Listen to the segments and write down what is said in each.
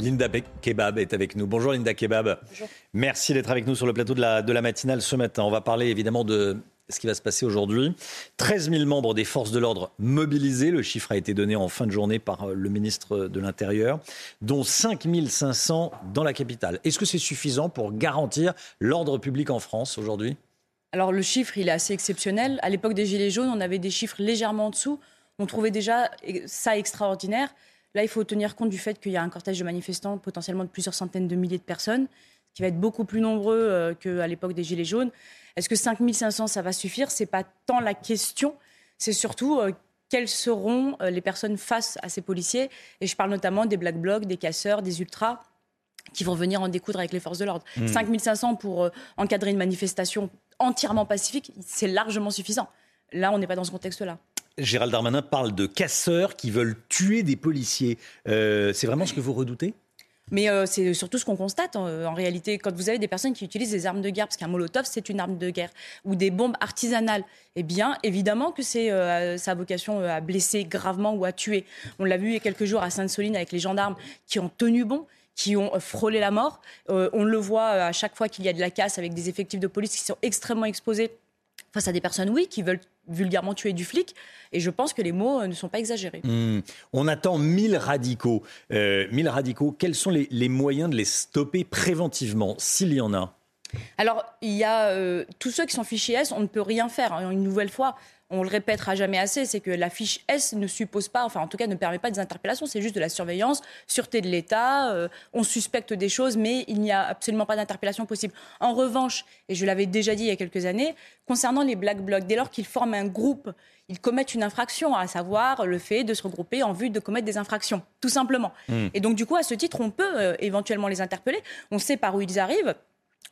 Linda Kebab est avec nous. Bonjour Linda Kebab. Bonjour. Merci d'être avec nous sur le plateau de la, de la matinale ce matin. On va parler évidemment de ce qui va se passer aujourd'hui. 13 000 membres des forces de l'ordre mobilisés. Le chiffre a été donné en fin de journée par euh, le ministre de l'Intérieur, dont 5 500 dans la capitale. Est-ce que c'est suffisant pour garantir l'ordre public en France aujourd'hui? Alors le chiffre, il est assez exceptionnel. À l'époque des Gilets jaunes, on avait des chiffres légèrement en dessous. On trouvait déjà ça extraordinaire. Là, il faut tenir compte du fait qu'il y a un cortège de manifestants, potentiellement de plusieurs centaines de milliers de personnes, qui va être beaucoup plus nombreux euh, qu'à l'époque des Gilets jaunes. Est-ce que 5500, ça va suffire? Ce n'est pas tant la question, c'est surtout euh, quelles seront euh, les personnes face à ces policiers? Et je parle notamment des black blocs, des casseurs, des ultras qui vont venir en découdre avec les forces de l'ordre. 5500 mmh. pour encadrer une manifestation entièrement pacifique, c'est largement suffisant. Là, on n'est pas dans ce contexte-là. Gérald Darmanin parle de casseurs qui veulent tuer des policiers. Euh, c'est vraiment ce que vous redoutez? Mais euh, c'est surtout ce qu'on constate en, réalité. Quand vous avez des personnes qui utilisent des armes de guerre, parce qu'un molotov, c'est une arme de guerre, ou des bombes artisanales, eh bien, évidemment que c'est euh, sa vocation à blesser gravement ou à tuer. On l'a vu il y a quelques jours à Sainte-Soline avec les gendarmes qui ont tenu bon qui ont frôlé la mort. on le voit à chaque fois qu'il y a de la casse avec des effectifs de police qui sont extrêmement exposés face à des personnes, oui, qui veulent vulgairement tuer du flic. Et je pense que les mots euh, ne sont pas exagérés. Hmm. On attend 1000 radicaux. Euh, 1000 radicaux, quels sont les, moyens de les stopper préventivement, s'il y en a? Alors, il y a euh, tous ceux qui sont fichés S, on ne peut rien faire. Hein. Une nouvelle fois, on le répétera jamais assez, c'est que la fiche S ne suppose pas, enfin en tout cas ne permet pas des interpellations, c'est juste de la surveillance, sûreté de l'État, euh, on suspecte des choses, mais il n'y a absolument pas d'interpellation possible. En revanche, et je l'avais déjà dit il y a quelques années, concernant les Black Blocs, dès lors qu'ils forment un groupe, ils commettent une infraction, à savoir le fait de se regrouper en vue de commettre des infractions, tout simplement. Hmm. Et donc du coup, à ce titre, on peut euh, éventuellement les interpeller, on sait par où ils arrivent.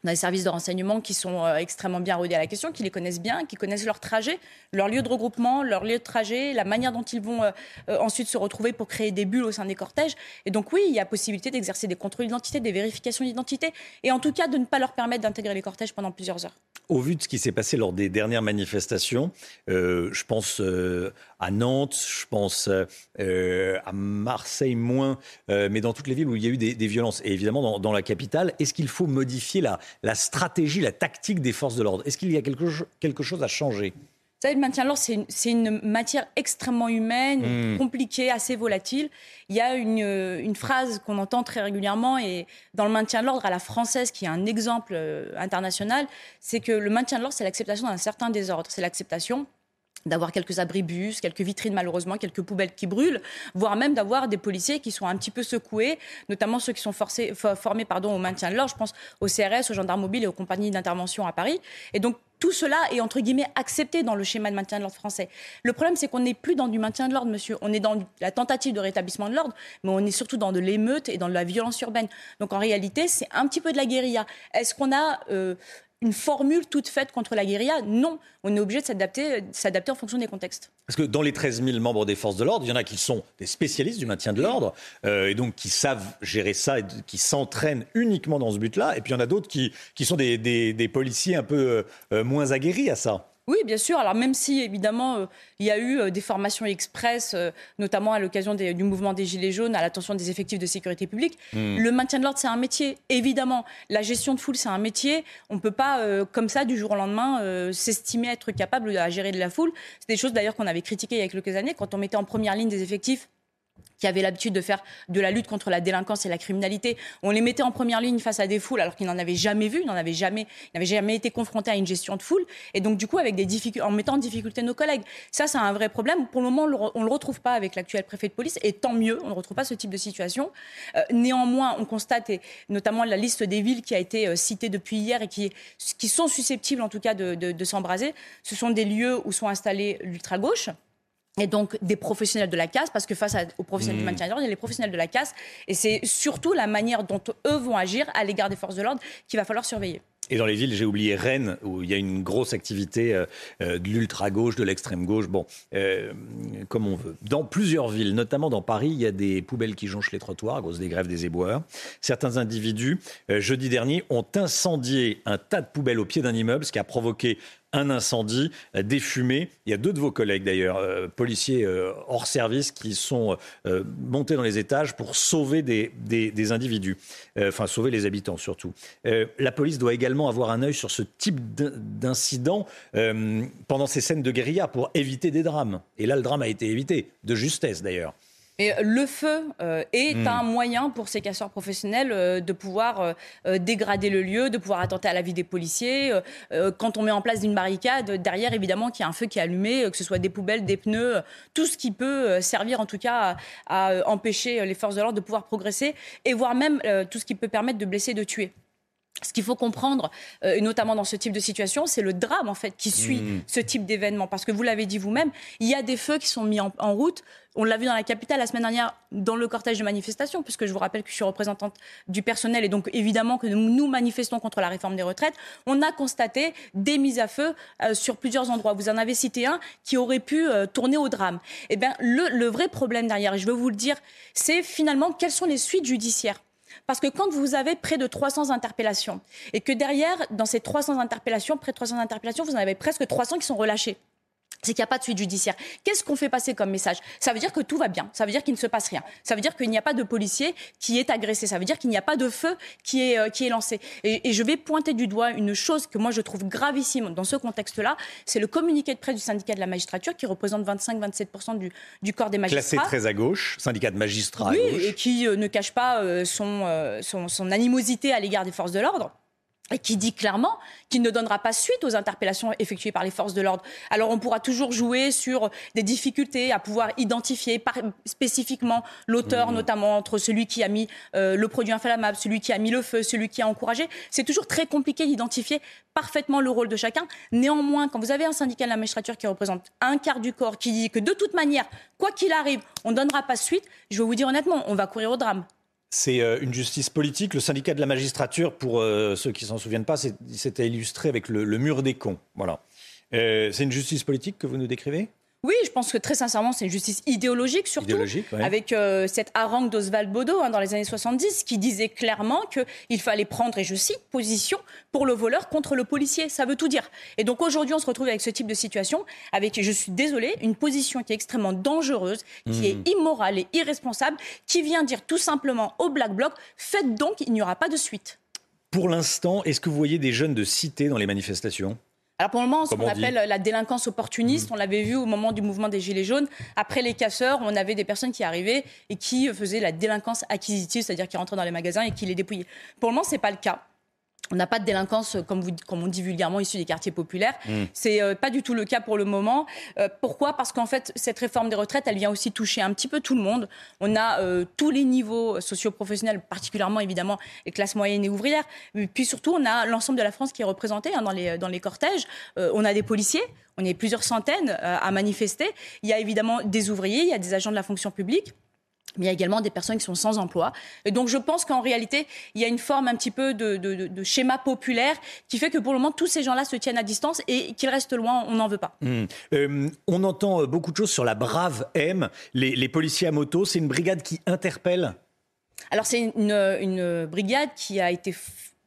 A des services de renseignement qui sont euh, extrêmement bien rodés à la question, qui les connaissent bien, qui connaissent leur trajet, leur lieu de regroupement, leur lieu de trajet, la manière dont ils vont euh, euh, ensuite se retrouver pour créer des bulles au sein des cortèges. Et donc oui, il y a possibilité d'exercer des contrôles d'identité, des vérifications d'identité, et en tout cas de ne pas leur permettre d'intégrer les cortèges pendant plusieurs heures. Au vu de ce qui s'est passé lors des dernières manifestations, je pense à Nantes, je pense à Marseille moins, mais dans toutes les villes où il y a eu des, violences, et évidemment dans, dans la capitale, est-ce qu'il faut modifier la, la stratégie, la tactique des forces de l'ordre Est-ce qu'il y a quelque, chose à changer? Vous savez, le maintien de l'ordre, c'est une, matière extrêmement humaine, hmm. compliquée, assez volatile. Il y a une, phrase qu'on entend très régulièrement et dans le maintien de l'ordre à la française, qui est un exemple euh, international, c'est que le maintien de l'ordre, c'est l'acceptation d'un certain désordre. C'est l'acceptation d'avoir quelques abribus, quelques vitrines malheureusement, quelques poubelles qui brûlent, voire même d'avoir des policiers qui sont un petit peu secoués, notamment ceux qui sont formés pardon, au maintien de l'ordre, je pense au CRS, aux gendarmes mobiles et aux compagnies d'intervention à Paris. Et donc tout cela est entre guillemets accepté dans le schéma de maintien de l'ordre français. Le problème, c'est qu'on n'est plus dans du maintien de l'ordre, monsieur. On est dans la tentative de rétablissement de l'ordre, mais on est surtout dans de l'émeute et dans de la violence urbaine. Donc en réalité, c'est un petit peu de la guérilla. Est-ce qu'on a euh, une formule toute faite contre la guérilla. Non, on est obligé de s'adapter, s'adapter en fonction des contextes. Parce que dans les 13 000 membres des forces de l'ordre, il y en a qui sont des spécialistes du maintien de l'ordre, euh, et donc qui savent gérer ça, et qui s'entraînent uniquement dans ce but-là. Et puis il y en a d'autres qui, qui sont des, des, policiers un peu euh, moins aguerris à ça. Oui, bien sûr. Alors même si évidemment euh, il y a eu euh, des formations express, euh, notamment à l'occasion du mouvement des Gilets jaunes, à l'attention des effectifs de sécurité publique, hmm. le maintien de l'ordre c'est un métier. Évidemment, la gestion de foule c'est un métier. On ne peut pas comme ça du jour au lendemain s'estimer être capable de gérer de la foule. C'est des choses d'ailleurs qu'on avait critiquées il y a quelques années quand on mettait en première ligne des effectifs qui avaient l'habitude de faire de la lutte contre la délinquance et la criminalité. On les mettait en première ligne face à des foules alors qu'ils n'en avaient jamais vu, n'en avaient jamais, n'avaient jamais été confrontés à une gestion de foule. Et donc, du coup, avec des difficultés, en mettant en difficulté nos collègues. Ça, c'est un vrai problème. Pour le moment, on ne le retrouve pas avec l'actuel préfet de police. Et tant mieux, on ne retrouve pas ce type de situation. Euh, néanmoins, on constate, et notamment la liste des villes qui a été euh, citée depuis hier et qui, qui sont susceptibles, en tout cas, de, de s'embraser, ce sont des lieux où sont installés l'ultra-gauche et donc des professionnels de la casse, parce que face aux professionnels du mmh. maintien de l'ordre, il y a les professionnels de la casse, et c'est surtout la manière dont eux vont agir à l'égard des forces de l'ordre qu'il va falloir surveiller. Et dans les villes, j'ai oublié Rennes, où il y a une grosse activité euh, euh, de l'ultra-gauche, de l'extrême-gauche, bon, euh, comme on veut. Dans plusieurs villes, notamment dans Paris, il y a des poubelles qui jonchent les trottoirs à cause des grèves des éboueurs. Certains individus, jeudi dernier, ont incendié un tas de poubelles au pied d'un immeuble, ce qui a provoqué un incendie, des fumées. Il y a deux de vos collègues d'ailleurs, policiers hors service, qui sont montés dans les étages pour sauver des, des individus, enfin sauver les habitants surtout. la police doit également avoir un œil sur ce type d'incident pendant ces scènes de guérilla pour éviter des drames. Et là, le drame a été évité, de justesse d'ailleurs. Et le feu euh, est hmm. un moyen pour ces casseurs professionnels euh, de pouvoir euh, dégrader le lieu, de pouvoir attenter à la vie des policiers. quand on met en place une barricade, derrière, évidemment, qu'il y a un feu qui est allumé, que ce soit des poubelles, des pneus, tout ce qui peut servir en tout cas à, à empêcher les forces de l'ordre de pouvoir progresser, et voire même tout ce qui peut permettre de blesser, de tuer. Ce qu'il faut comprendre, euh, notamment dans ce type de situation, c'est le drame en fait qui suit mmh. ce type d'événement. Parce que vous l'avez dit vous-même, il y a des feux qui sont mis en, route. On l'a vu dans la capitale la semaine dernière dans le cortège de manifestation, puisque je vous rappelle que je suis représentante du personnel et donc évidemment que nous manifestons contre la réforme des retraites. On a constaté des mises à feu euh, sur plusieurs endroits. Vous en avez cité un qui aurait pu euh, tourner au drame. Eh bien, le, le vrai problème derrière, et je veux vous le dire, c'est finalement quelles sont les suites judiciaires. Parce que quand vous avez près de 300 interpellations et que derrière, dans ces 300 interpellations, près de 300 interpellations, vous en avez presque 300 qui sont relâchés c'est qu'il n'y a pas de suite judiciaire. Qu'est-ce qu'on fait passer comme message? Ça veut dire que tout va bien. Ça veut dire qu'il ne se passe rien. Ça veut dire qu'il n'y a pas de policier qui est agressé. Ça veut dire qu'il n'y a pas de feu qui est, euh, qui est lancé. Et, je vais pointer du doigt une chose que moi je trouve gravissime dans ce contexte-là. C'est le communiqué de presse du syndicat de la magistrature qui représente 25-27% du, du corps des magistrats. Classé très à gauche, syndicat de magistrats oui, à gauche. et qui euh, ne cache pas euh, son, son, son animosité à l'égard des forces de l'ordre et qui dit clairement qu'il ne donnera pas suite aux interpellations effectuées par les forces de l'ordre. Alors on pourra toujours jouer sur des difficultés à pouvoir identifier spécifiquement l'auteur, mmh. notamment entre celui qui a mis euh, le produit inflammable, celui qui a mis le feu, celui qui a encouragé. C'est toujours très compliqué d'identifier parfaitement le rôle de chacun. Néanmoins, quand vous avez un syndicat de la magistrature qui représente un quart du corps, qui dit que de toute manière, quoi qu'il arrive, on ne donnera pas suite, je vais vous dire honnêtement, on va courir au drame. C'est euh, une justice politique. Le syndicat de la magistrature, pour euh, ceux qui s'en souviennent pas, s'était illustré avec le, mur des cons. Voilà. Euh, c'est une justice politique que vous nous décrivez? Oui, je pense que très sincèrement, c'est une justice idéologique, surtout avec euh, cette harangue d'Oswald Bodo hein, dans les années 70, qui disait clairement qu'il fallait prendre, et je cite, position pour le voleur contre le policier. Ça veut tout dire. Et donc aujourd'hui, on se retrouve avec ce type de situation, avec, je suis désolée, une position qui est extrêmement dangereuse, qui est mmh. immorale et irresponsable, qui vient dire tout simplement au Black Bloc, faites donc, il n'y aura pas de suite. Pour l'instant, est-ce que vous voyez des jeunes de cité dans les manifestations? Alors pour le moment, ce qu'on appelle la délinquance opportuniste, mmh. on l'avait vu au moment du mouvement des Gilets jaunes. Après les casseurs, on avait des personnes qui arrivaient et qui faisaient la délinquance acquisitive, c'est-à-dire qui rentraient dans les magasins et qui les dépouillaient. Pour le moment, ce n'est pas le cas. On n'a pas de délinquance, euh, comme, vous, comme on dit vulgairement, issue des quartiers populaires. Ce mmh. C'est euh, pas du tout le cas pour le moment. Euh, pourquoi? Parce qu'en fait, cette réforme des retraites, elle vient aussi toucher un petit peu tout le monde. On a tous les niveaux socio-professionnels, particulièrement évidemment les classes moyennes et ouvrières. Puis surtout, on a l'ensemble de la France qui est représentée hein, dans, les, dans les cortèges. on a des policiers, on est plusieurs centaines à manifester. Il y a évidemment des ouvriers, il y a des agents de la fonction publique mais il y a également des personnes qui sont sans emploi. Et donc je pense qu'en réalité, il y a une forme un petit peu de, schéma populaire qui fait que pour le moment, tous ces gens-là se tiennent à distance et qu'ils restent loin, on n'en veut pas. Mmh. Euh, on entend euh, beaucoup de choses sur la Brave M, les, policiers à moto. C'est une brigade qui interpelle alors c'est une, une, brigade qui a été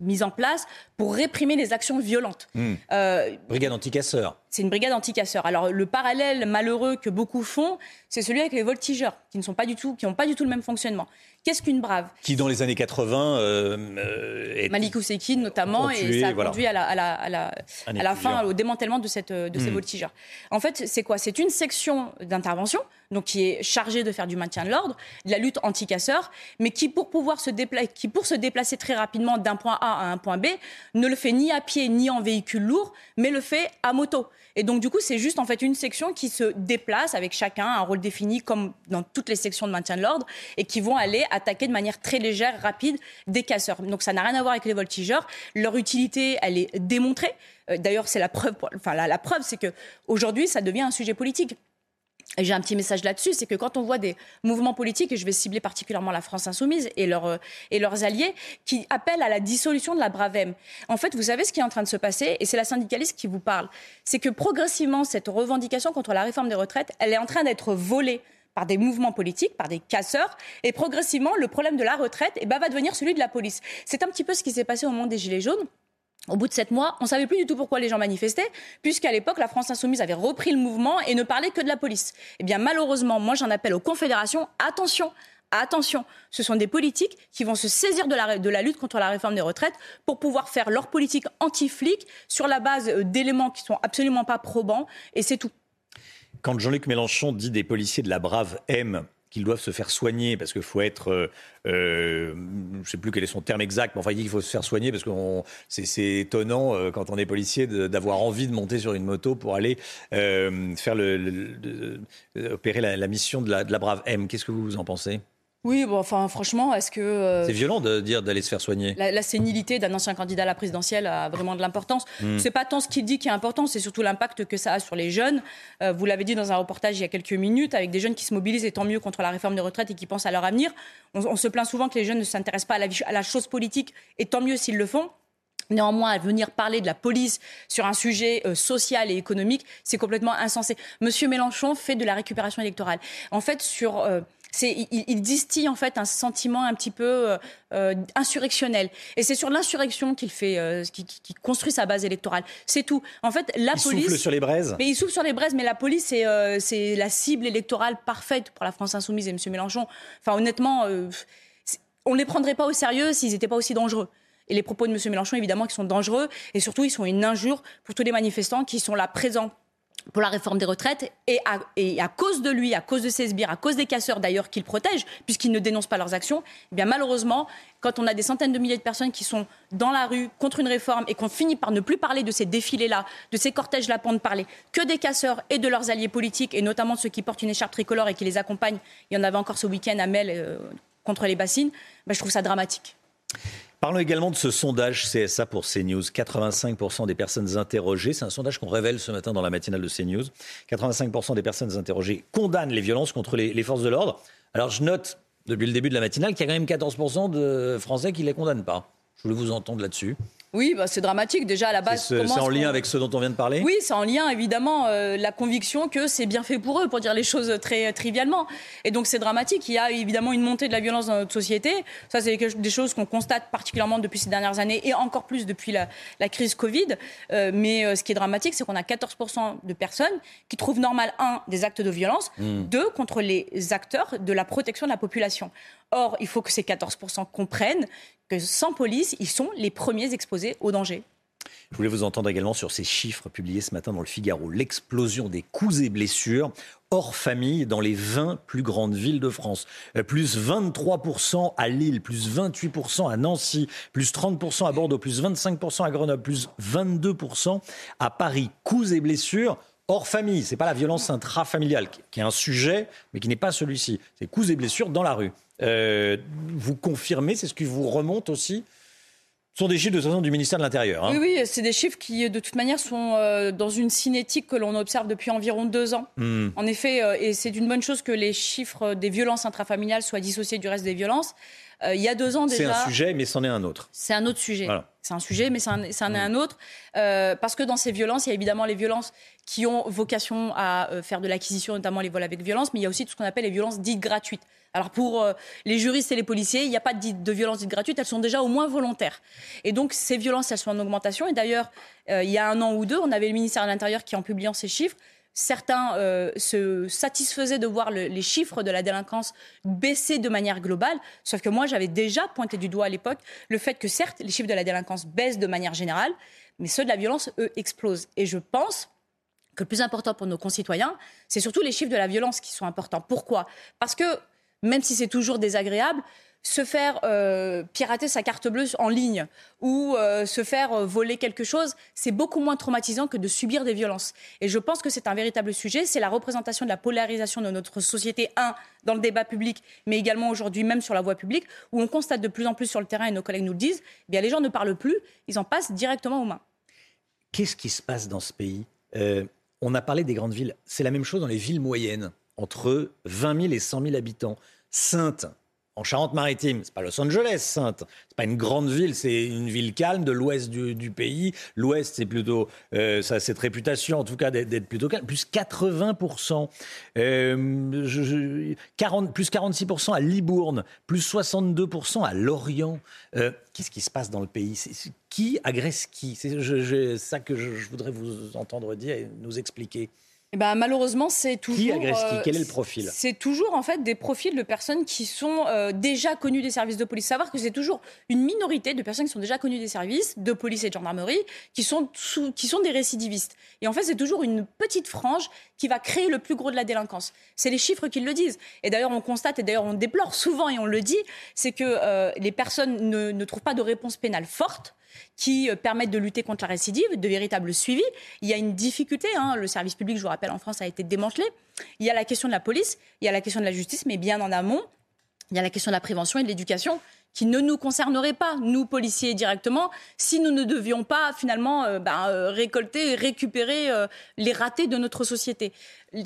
mise en place pour réprimer les actions violentes. Hmm. Euh, brigade anticasseurs. C'est une brigade anticasseurs. Alors le parallèle malheureux que beaucoup font, c'est celui avec les voltigeurs, qui ne sont pas du tout, qui n'ont pas du tout le même fonctionnement. Qu'est-ce qu'une brave? Qui dans les années 80 euh, euh est... Malik notamment, et ça a conduit à la, à la, à la, à la fin au démantèlement de, cette, de ces hmm. voltigeurs. En fait, c'est quoi? C'est une section d'intervention, donc qui est chargée de faire du maintien de l'ordre, de la lutte anti-casseurs, mais qui pour pouvoir se déplacer, qui pour se déplacer très rapidement d'un point A à un point B, ne le fait ni à pied ni en véhicule lourd, mais le fait à moto. Et donc, du coup, c'est juste en fait une section qui se déplace avec chacun un rôle défini, comme dans toutes les sections de maintien de l'ordre, et qui vont aller attaquer de manière très légère, rapide, des casseurs. Donc, ça n'a rien à voir avec les voltigeurs. Leur utilité, elle est démontrée. Euh, d'ailleurs, c'est la preuve. Enfin, la, la preuve, c'est que aujourd'hui, ça devient un sujet politique. Et j'ai un petit message là-dessus, c'est que quand on voit des mouvements politiques, et je vais cibler particulièrement la France insoumise et, leur, et leurs alliés, qui appellent à la dissolution de la Bravem, en fait, vous savez ce qui est en train de se passer, et c'est la syndicaliste qui vous parle, c'est que progressivement, cette revendication contre la réforme des retraites, elle est en train d'être volée par des mouvements politiques, par des casseurs, et progressivement, le problème de la retraite eh ben, va devenir celui de la police. C'est un petit peu ce qui s'est passé au moment des Gilets jaunes Au bout de sept mois, on savait plus du tout pourquoi les gens manifestaient, puisqu'à l'époque, la France insoumise avait repris le mouvement et ne parlait que de la police. Eh bien, malheureusement, moi, j'en appelle aux confédérations. Attention, attention, ce sont des politiques qui vont se saisir de la, lutte contre la réforme des retraites pour pouvoir faire leur politique anti-flic sur la base euh, d'éléments qui sont absolument pas probants, et c'est tout. Quand Jean-Luc Mélenchon dit des policiers de la brave M qu'ils doivent se faire soigner parce qu'il faut être, euh, euh, je ne sais plus quel est son terme exact, mais enfin il dit qu'il faut se faire soigner parce que c'est étonnant euh, quand on est policier d'avoir envie de monter sur une moto pour aller faire opérer la, mission de la, de la brave M. Qu'est-ce que vous en pensez? Oui, bon, enfin, franchement, est-ce que. Euh, c'est violent de dire d'aller se faire soigner. La, sénilité d'un ancien candidat à la présidentielle a vraiment de l'importance. Hmm. C'est pas tant ce qu'il dit qui est important, c'est surtout l'impact que ça a sur les jeunes. Euh, vous l'avez dit dans un reportage il y a quelques minutes, avec des jeunes qui se mobilisent, et tant mieux contre la réforme des retraites et qui pensent à leur avenir. On, se plaint souvent que les jeunes ne s'intéressent pas à la, à la chose politique, et tant mieux s'ils le font. Néanmoins, à venir parler de la police sur un sujet euh, social et économique, c'est complètement insensé. Monsieur Mélenchon fait de la récupération électorale. En fait, sur il, distille en fait un sentiment un petit peu euh, euh, insurrectionnel. Et c'est sur l'insurrection qu'il fait, euh, construit sa base électorale. C'est tout. En fait, la il police. souffle sur les braises. Mais il souffle sur les braises, mais la police, c'est c'est la cible électorale parfaite pour la France insoumise et M. Mélenchon. Enfin, honnêtement, on ne les prendrait pas au sérieux s'ils n'étaient pas aussi dangereux. Et les propos de M. Mélenchon, évidemment, qui sont dangereux. Et surtout, ils sont une injure pour tous les manifestants qui sont là présents pour la réforme des retraites et à, cause de lui, à cause de ses sbires, à cause des casseurs d'ailleurs qu'il protège, puisqu'ils ne dénoncent pas leurs actions, eh bien malheureusement, quand on a des centaines de milliers de personnes qui sont dans la rue contre une réforme et qu'on finit par ne plus parler de ces défilés-là, de ces cortèges-là pour ne parler que des casseurs et de leurs alliés politiques et notamment de ceux qui portent une écharpe tricolore et qui les accompagnent, il y en avait encore ce week-end à Mel euh, contre les bassines, ben, je trouve ça dramatique. Parlons également de ce sondage CSA pour CNews. 85% des personnes interrogées, c'est un sondage qu'on révèle ce matin dans la matinale de CNews, 85% des personnes interrogées condamnent les violences contre les, forces de l'ordre. Alors je note depuis le début de la matinale qu'il y a quand même 14% de Français qui ne les condamnent pas. Je voulais vous entendre là-dessus. Oui, bah, c'est dramatique. Déjà, à la base. C'est en lien avec ce dont on vient de parler Oui, c'est en lien, évidemment, euh, la conviction que c'est bien fait pour eux, pour dire les choses très trivialement. Et donc, c'est dramatique. Il y a évidemment une montée de la violence dans notre société. Ça, c'est des choses qu'on constate particulièrement depuis ces dernières années et encore plus depuis la, crise Covid. Euh, mais euh, ce qui est dramatique, c'est qu'on a 14% de personnes qui trouvent normal, un, des actes de violence, hmm. deux, contre les acteurs de la protection de la population. Or, il faut que ces 14% comprennent que sans police, ils sont les premiers exposés au danger. Je voulais vous entendre également sur ces chiffres publiés ce matin dans le Figaro. L'explosion des coups et blessures hors famille dans les 20 plus grandes villes de France. Euh, plus 23% à Lille, plus 28% à Nancy, plus 30% à Bordeaux, plus 25% à Grenoble, plus 22% à Paris. Coups et blessures hors famille. C'est pas la violence intrafamiliale qui est un sujet, mais qui n'est pas celui-ci. C'est coups et blessures dans la rue. Euh, vous confirmez, c'est ce qui vous remonte aussi ce sont des chiffres de toute façon du ministère de l'Intérieur. Hein. Oui, oui, c'est des chiffres qui, de toute manière, sont euh, dans une cinétique que l'on observe depuis environ deux ans. Hmm. En effet, euh, et c'est une bonne chose que les chiffres des violences intrafamiliales soient dissociés du reste des violences. il y a deux ans déjà. C'est un sujet, mais c'en est un autre. C'est un autre sujet. C'est un sujet, mais c'en est un hmm. autre. parce que dans ces violences, il y a évidemment les violences qui ont vocation à faire de l'acquisition, notamment les vols avec violence, mais il y a aussi tout ce qu'on appelle les violences dites gratuites. Alors pour euh, les juristes et les policiers, il n'y a pas de, de violences dites gratuites, elles sont déjà au moins volontaires. Et donc ces violences, elles sont en augmentation. Et d'ailleurs, euh, il y a un an ou deux, on avait le ministère de l'Intérieur qui, en publiant ces chiffres, certains euh, se satisfaisaient de voir les chiffres de la délinquance baisser de manière globale, sauf que moi j'avais déjà pointé du doigt à l'époque le fait que certes les chiffres de la délinquance baissent de manière générale, mais ceux de la violence, eux, explosent. Et je pense que le plus important pour nos concitoyens, c'est surtout les chiffres de la violence qui sont importants. Pourquoi? Parce que même si c'est toujours désagréable, se faire euh, pirater sa carte bleue en ligne ou euh, se faire euh, voler quelque chose, c'est beaucoup moins traumatisant que de subir des violences. Et je pense que c'est un véritable sujet. C'est la représentation de la polarisation de notre société, un, dans le débat public, mais également aujourd'hui même sur la voie publique, où on constate de plus en plus sur le terrain, et nos collègues nous le disent, eh bien les gens ne parlent plus, ils en passent directement aux mains. Qu'est-ce qui se passe dans ce pays? On a parlé des grandes villes. C'est la même chose dans les villes moyennes entre 20 000 et 100 000 habitants. Sainte, en Charente-Maritime. C'est pas Los Angeles, Sainte. C'est pas une grande ville, c'est une ville calme de l'ouest du, pays. L'ouest, c'est plutôt, euh, ça cette réputation, en tout cas, d'être plutôt calme. Plus 80 euh, 40, plus 46% à Libourne, plus 62% à Lorient. Euh, qu'est-ce qui se passe dans le pays? Qui agresse qui? C'est ça que je voudrais vous entendre dire et nous expliquer. Eh ben, malheureusement, c'est toujours. Qui agresse qui? Quel est le profil? C'est toujours en fait des profils de personnes qui sont euh, déjà connues des services de police. Savoir que c'est toujours une minorité de personnes qui sont déjà connues des services de police et de gendarmerie qui sont, qui sont des récidivistes. Et en fait, c'est toujours une petite frange qui va créer le plus gros de la délinquance. C'est les chiffres qui le disent. Et d'ailleurs, on constate et d'ailleurs on déplore souvent et on le dit, c'est que euh, les personnes ne, ne trouvent pas de réponse pénale forte qui euh, permettent de lutter contre la récidive, de véritables suivis. Il y a une difficulté, hein. le service public, je vous rappelle, en France a été démantelé. Il y a la question de la police, il y a la question de la justice, mais bien en amont, il y a la question de la prévention et de l'éducation qui ne nous concernerait pas, nous policiers directement, si nous ne devions pas finalement euh, ben, euh, récolter et récupérer les ratés de notre société.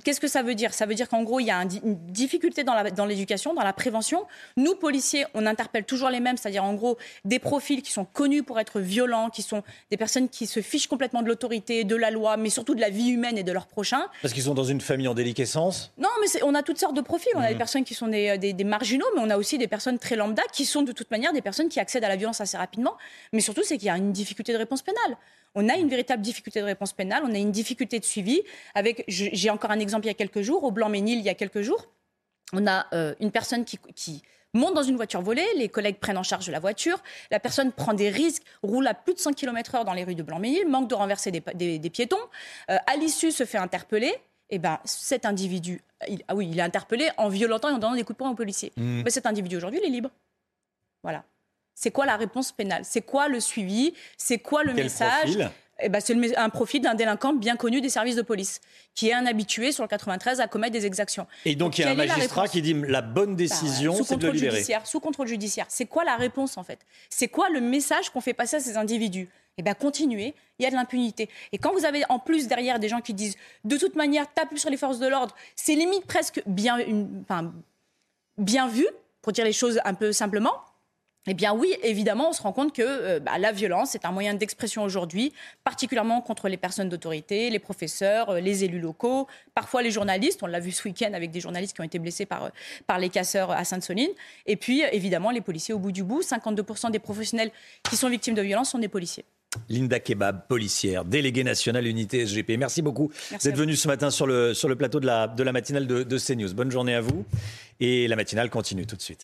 Qu'est-ce que ça veut dire? Ça veut dire qu'en gros, il y a une difficulté dans l'éducation, dans, dans la prévention. Nous, policiers, on interpelle toujours les mêmes, c'est-à-dire en gros des profils qui sont connus pour être violents, qui sont des personnes qui se fichent complètement de l'autorité, de la loi, mais surtout de la vie humaine et de leurs prochains. Parce qu'ils sont dans une famille en déliquescence? Non, mais on a toutes sortes de profils. On a des mmh. personnes qui sont des, des, des marginaux, mais on a aussi des personnes très lambda qui sont de toute manière des personnes qui accèdent à la violence assez rapidement. Mais surtout, c'est qu'il y a une difficulté de réponse pénale. On a une véritable difficulté de réponse pénale, on a une difficulté de suivi. Avec, j'ai encore un exemple il y a quelques jours, au Blanc-Ménil, il y a quelques jours, on a euh, une personne qui, monte dans une voiture volée, les collègues prennent en charge la voiture, la personne prend des risques, roule à plus de 100 km/h dans les rues de Blanc-Ménil, manque de renverser des, piétons, euh, à l'issue se fait interpeller. Et eh ben, cet individu, ah oui, il est interpellé en violentant et en donnant des coups de poing aux policiers. Mmh. Mais cet individu aujourd'hui, il est libre. Voilà. C'est quoi la réponse pénale? C'est quoi le suivi? C'est quoi le message? eh ben, c'est un profil d'un délinquant bien connu des services de police, qui est un habitué sur le 93 à commettre des exactions. Et donc, il y a un magistrat qui dit la bonne bah, décision, c'est de le libérer. Judiciaire, sous contrôle judiciaire. C'est quoi la réponse en fait? C'est quoi le message qu'on fait passer à ces individus? Eh bien, continuez, il y a de l'impunité. Et quand vous avez en plus derrière des gens qui disent de toute manière, tape sur les forces de l'ordre, c'est limite presque bien, enfin, bien vu, pour dire les choses un peu simplement, eh bien oui, évidemment, on se rend compte que euh, bah, la violence est un moyen d'expression aujourd'hui, particulièrement contre les personnes d'autorité, les professeurs, euh, les élus locaux, parfois les journalistes. On l'a vu ce week-end avec des journalistes qui ont été blessés par, euh, par les casseurs à Sainte-Soline. Et puis, évidemment, les policiers au bout du bout. 52% des professionnels qui sont victimes de violence sont des policiers. Linda Kebab, policière, déléguée nationale unité SGP. Merci beaucoup d'être venue ce matin sur le, sur le plateau de la, de la matinale de, de CNews. Bonne journée à vous. Et la matinale continue tout de suite.